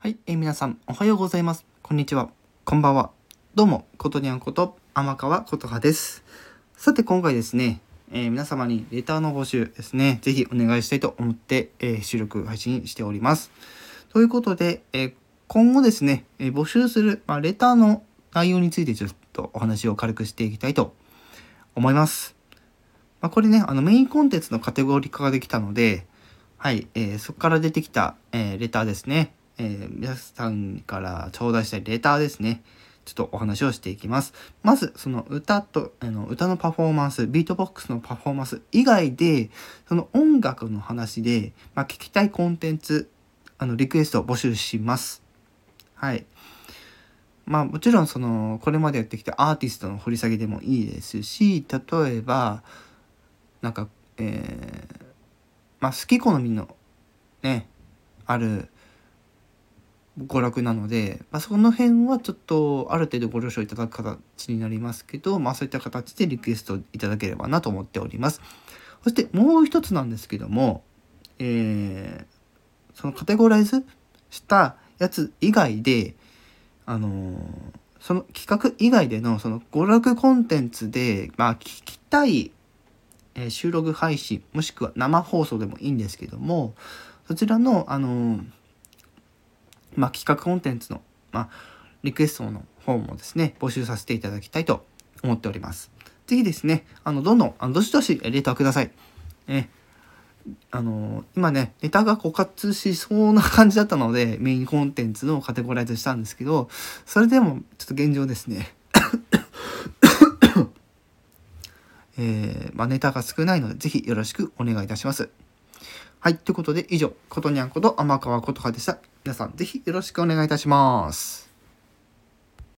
はい、えー皆さん、おはようございます。こんにちは。こんばんは。どうも、ことにゃんこと、天川ことはです。さて、今回ですね、えー皆様にレターの募集ですね、ぜひお願いしたいと思って、えー収録配信しております。ということで、えー今後ですね、えー募集する、まあ、レターの内容についてちょっとお話を軽くしていきたいと思います。まあ、これね、あのメインコンテンツのカテゴリー化ができたので、はい、えーそこから出てきた、えーレターですね。えー皆さんから頂戴したレターですね。ちょっとお話をしていきます。まず、その歌と、あの歌のパフォーマンス、ビートボックスのパフォーマンス以外で、その音楽の話で、まあ、聞きたいコンテンツ、あの、リクエストを募集します。はい。まあもちろんそのこれまでやってきたアーティストの掘り下げでもいいですし例えばなんかえーまあ好き好みのねある娯楽なので、まあ、その辺はちょっとある程度ご了承いただく形になりますけど、まあ、そういった形でリクエストいただければなと思っております。そしてもう一つなんですけども、えーそのカテゴライズしたやつ以外で、あのーその企画以外でのその娯楽コンテンツで、まあ、聞きたい、え収録配信もしくは生放送でもいいんですけどもそちらの、あのーまあ、企画コンテンツの、まあ、リクエストの方もですね募集させていただきたいと思っております。ぜひですねあのどんどんあのどしどしレターください。えあの今ねネタが枯渇しそうな感じだったのでメインコンテンツのカテゴライズしたんですけどそれでもちょっと現状ですね えーまあ、ネタが少ないのでぜひよろしくお願いいたします。はいということで以上ことにゃんこと天川ことはでした。皆さんぜひよろしくお願いいたします。